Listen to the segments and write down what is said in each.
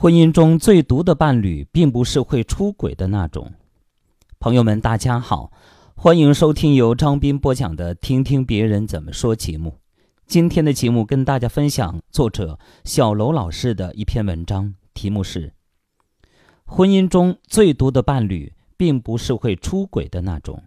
婚姻中最毒的伴侣，并不是会出轨的那种。朋友们，大家好，欢迎收听由张斌播讲的《听听别人怎么说》节目。今天的节目跟大家分享作者小楼老师的一篇文章，题目是《婚姻中最毒的伴侣，并不是会出轨的那种》。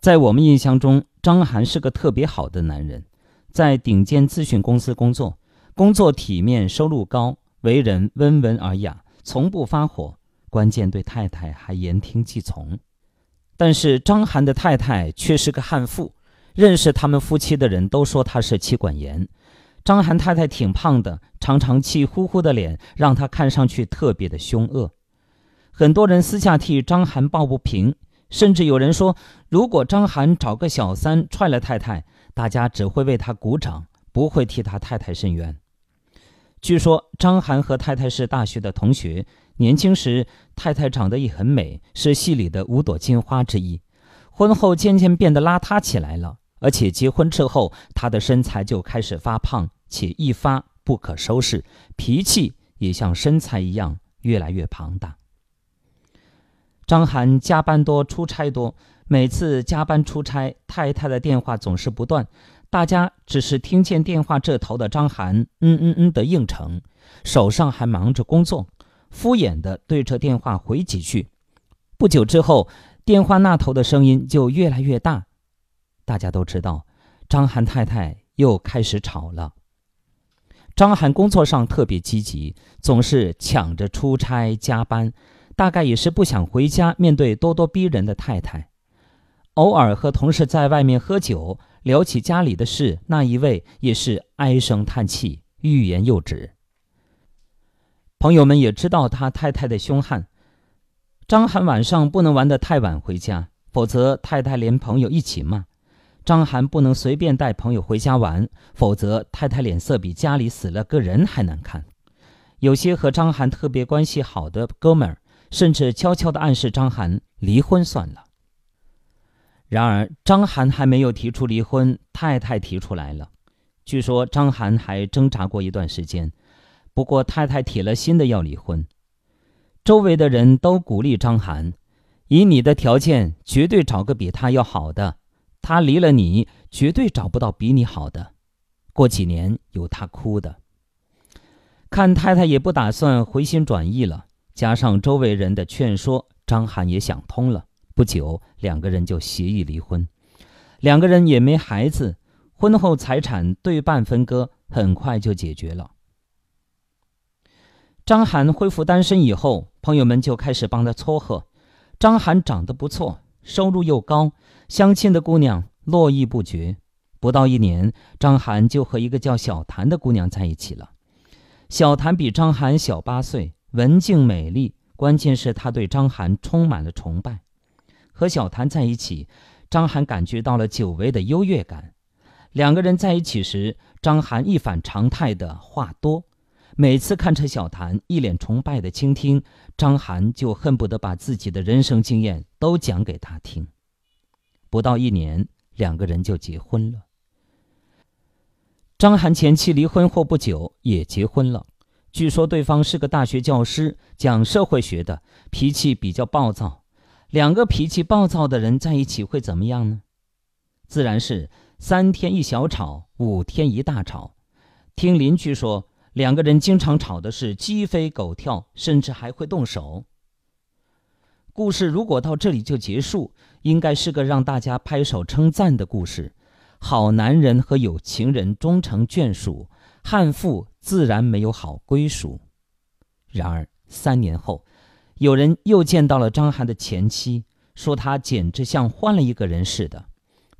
在我们印象中，张涵是个特别好的男人，在顶尖咨询公司工作。工作体面，收入高，为人温文尔雅，从不发火。关键对太太还言听计从。但是张涵的太太却是个悍妇，认识他们夫妻的人都说他是妻管严。张涵太太挺胖的，常常气呼呼的脸，让他看上去特别的凶恶。很多人私下替张涵抱不平，甚至有人说，如果张涵找个小三踹了太太，大家只会为他鼓掌，不会替他太太伸冤。据说张涵和太太是大学的同学，年轻时太太长得也很美，是戏里的五朵金花之一。婚后渐渐变得邋遢起来了，而且结婚之后，她的身材就开始发胖，且一发不可收拾，脾气也像身材一样越来越庞大。张涵加班多，出差多，每次加班出差，太太的电话总是不断。大家只是听见电话这头的张涵嗯嗯嗯的应承，手上还忙着工作，敷衍的对着电话回几句。不久之后，电话那头的声音就越来越大。大家都知道，张涵太太又开始吵了。张涵工作上特别积极，总是抢着出差加班，大概也是不想回家面对咄咄逼人的太太。偶尔和同事在外面喝酒。聊起家里的事，那一位也是唉声叹气，欲言又止。朋友们也知道他太太的凶悍。张涵晚上不能玩得太晚回家，否则太太连朋友一起骂。张涵不能随便带朋友回家玩，否则太太脸色比家里死了个人还难看。有些和张涵特别关系好的哥们儿，甚至悄悄地暗示张涵离婚算了。然而，张涵还没有提出离婚，太太提出来了。据说张涵还挣扎过一段时间，不过太太铁了心的要离婚。周围的人都鼓励张涵：“以你的条件，绝对找个比他要好的。他离了你，绝对找不到比你好的。过几年有他哭的。”看太太也不打算回心转意了，加上周围人的劝说，张涵也想通了。不久，两个人就协议离婚，两个人也没孩子，婚后财产对半分割，很快就解决了。张涵恢复单身以后，朋友们就开始帮他撮合。张涵长得不错，收入又高，相亲的姑娘络绎不绝。不到一年，张涵就和一个叫小谭的姑娘在一起了。小谭比张涵小八岁，文静美丽，关键是她对张涵充满了崇拜。和小谭在一起，张涵感觉到了久违的优越感。两个人在一起时，张涵一反常态的话多，每次看着小谭一脸崇拜的倾听，张涵就恨不得把自己的人生经验都讲给他听。不到一年，两个人就结婚了。张涵前妻离婚后不久也结婚了，据说对方是个大学教师，讲社会学的，脾气比较暴躁。两个脾气暴躁的人在一起会怎么样呢？自然是三天一小吵，五天一大吵。听邻居说，两个人经常吵的是鸡飞狗跳，甚至还会动手。故事如果到这里就结束，应该是个让大家拍手称赞的故事。好男人和有情人终成眷属，悍妇自然没有好归属。然而三年后。有人又见到了张涵的前妻，说他简直像换了一个人似的，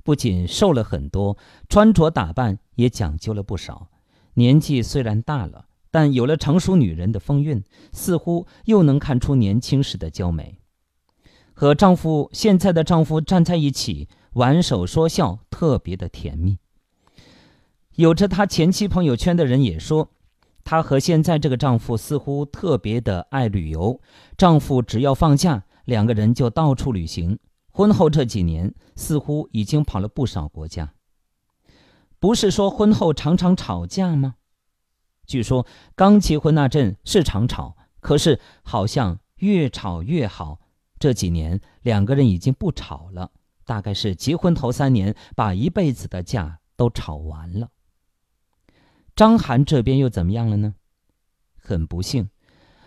不仅瘦了很多，穿着打扮也讲究了不少。年纪虽然大了，但有了成熟女人的风韵，似乎又能看出年轻时的娇美。和丈夫现在的丈夫站在一起，挽手说笑，特别的甜蜜。有着他前妻朋友圈的人也说。她和现在这个丈夫似乎特别的爱旅游，丈夫只要放假，两个人就到处旅行。婚后这几年，似乎已经跑了不少国家。不是说婚后常常吵架吗？据说刚结婚那阵是常吵，可是好像越吵越好。这几年两个人已经不吵了，大概是结婚头三年把一辈子的架都吵完了。张涵这边又怎么样了呢？很不幸，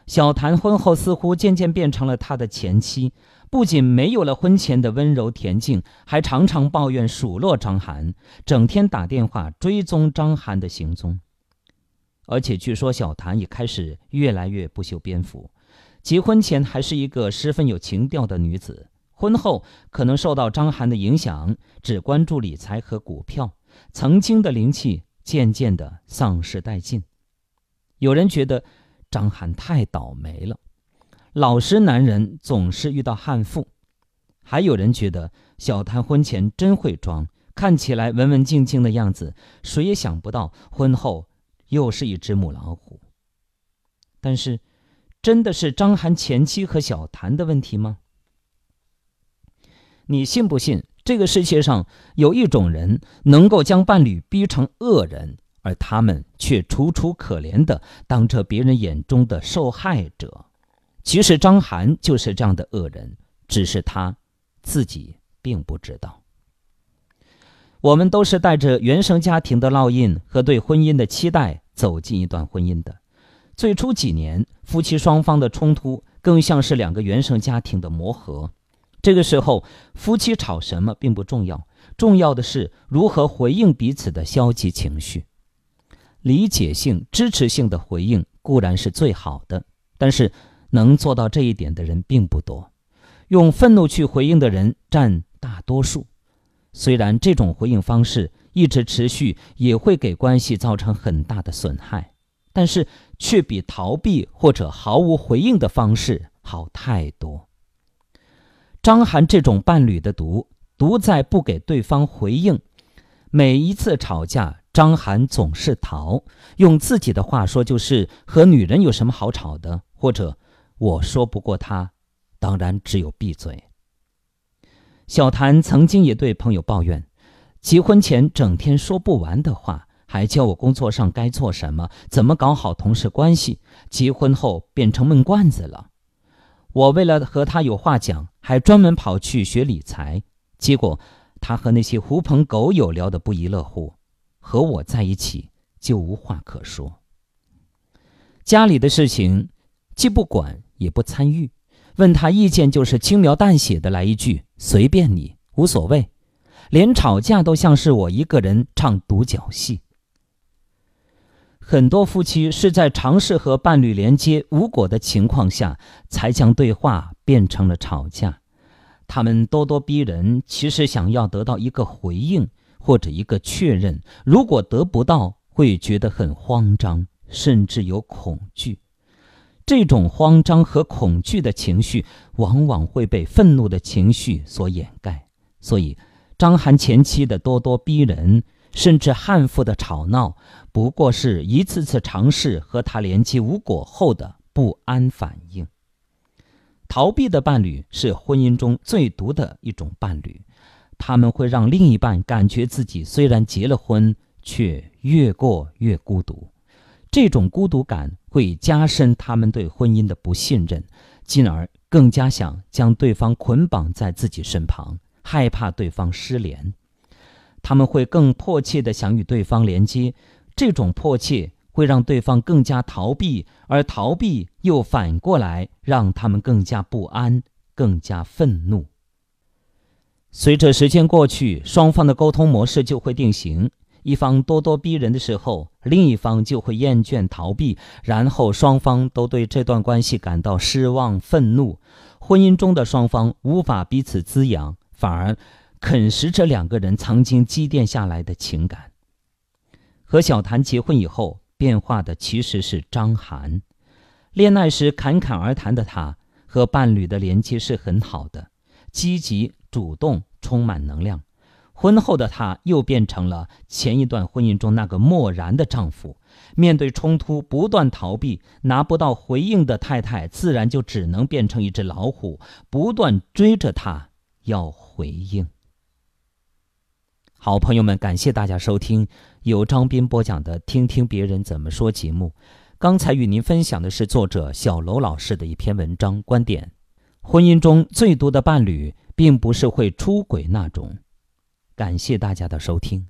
小谭婚后似乎渐渐变成了他的前妻，不仅没有了婚前的温柔恬静，还常常抱怨数落张涵，整天打电话追踪张涵的行踪。而且据说小谭也开始越来越不修边幅，结婚前还是一个十分有情调的女子，婚后可能受到张涵的影响，只关注理财和股票，曾经的灵气。渐渐的丧失殆尽。有人觉得张涵太倒霉了，老实男人总是遇到悍妇；还有人觉得小谭婚前真会装，看起来文文静静的样子，谁也想不到婚后又是一只母老虎。但是，真的是张涵前妻和小谭的问题吗？你信不信？这个世界上有一种人，能够将伴侣逼成恶人，而他们却楚楚可怜的当着别人眼中的受害者。其实张涵就是这样的恶人，只是他自己并不知道。我们都是带着原生家庭的烙印和对婚姻的期待走进一段婚姻的。最初几年，夫妻双方的冲突更像是两个原生家庭的磨合。这个时候，夫妻吵什么并不重要，重要的是如何回应彼此的消极情绪。理解性、支持性的回应固然是最好的，但是能做到这一点的人并不多。用愤怒去回应的人占大多数。虽然这种回应方式一直持续，也会给关系造成很大的损害，但是却比逃避或者毫无回应的方式好太多。张涵这种伴侣的毒，毒在不给对方回应。每一次吵架，张涵总是逃。用自己的话说，就是和女人有什么好吵的？或者我说不过他，当然只有闭嘴。小谭曾经也对朋友抱怨，结婚前整天说不完的话，还教我工作上该做什么，怎么搞好同事关系。结婚后变成闷罐子了。我为了和他有话讲，还专门跑去学理财，结果他和那些狐朋狗友聊得不亦乐乎，和我在一起就无话可说。家里的事情既不管也不参与，问他意见就是轻描淡写的来一句“随便你，无所谓”，连吵架都像是我一个人唱独角戏。很多夫妻是在尝试和伴侣连接无果的情况下，才将对话变成了吵架。他们咄咄逼人，其实想要得到一个回应或者一个确认。如果得不到，会觉得很慌张，甚至有恐惧。这种慌张和恐惧的情绪，往往会被愤怒的情绪所掩盖。所以，张涵前妻的咄咄逼人。甚至悍妇的吵闹，不过是一次次尝试和他连接无果后的不安反应。逃避的伴侣是婚姻中最毒的一种伴侣，他们会让另一半感觉自己虽然结了婚，却越过越孤独。这种孤独感会加深他们对婚姻的不信任，进而更加想将对方捆绑在自己身旁，害怕对方失联。他们会更迫切地想与对方连接，这种迫切会让对方更加逃避，而逃避又反过来让他们更加不安、更加愤怒。随着时间过去，双方的沟通模式就会定型：一方咄咄逼人的时候，另一方就会厌倦逃避，然后双方都对这段关系感到失望、愤怒。婚姻中的双方无法彼此滋养，反而。啃食着两个人曾经积淀下来的情感。和小谭结婚以后，变化的其实是张涵。恋爱时侃侃而谈的他，和伴侣的连接是很好的，积极主动，充满能量。婚后的他又变成了前一段婚姻中那个漠然的丈夫，面对冲突不断逃避，拿不到回应的太太，自然就只能变成一只老虎，不断追着他要回应。好朋友们，感谢大家收听由张斌播讲的《听听别人怎么说》节目。刚才与您分享的是作者小楼老师的一篇文章观点：婚姻中最多的伴侣，并不是会出轨那种。感谢大家的收听。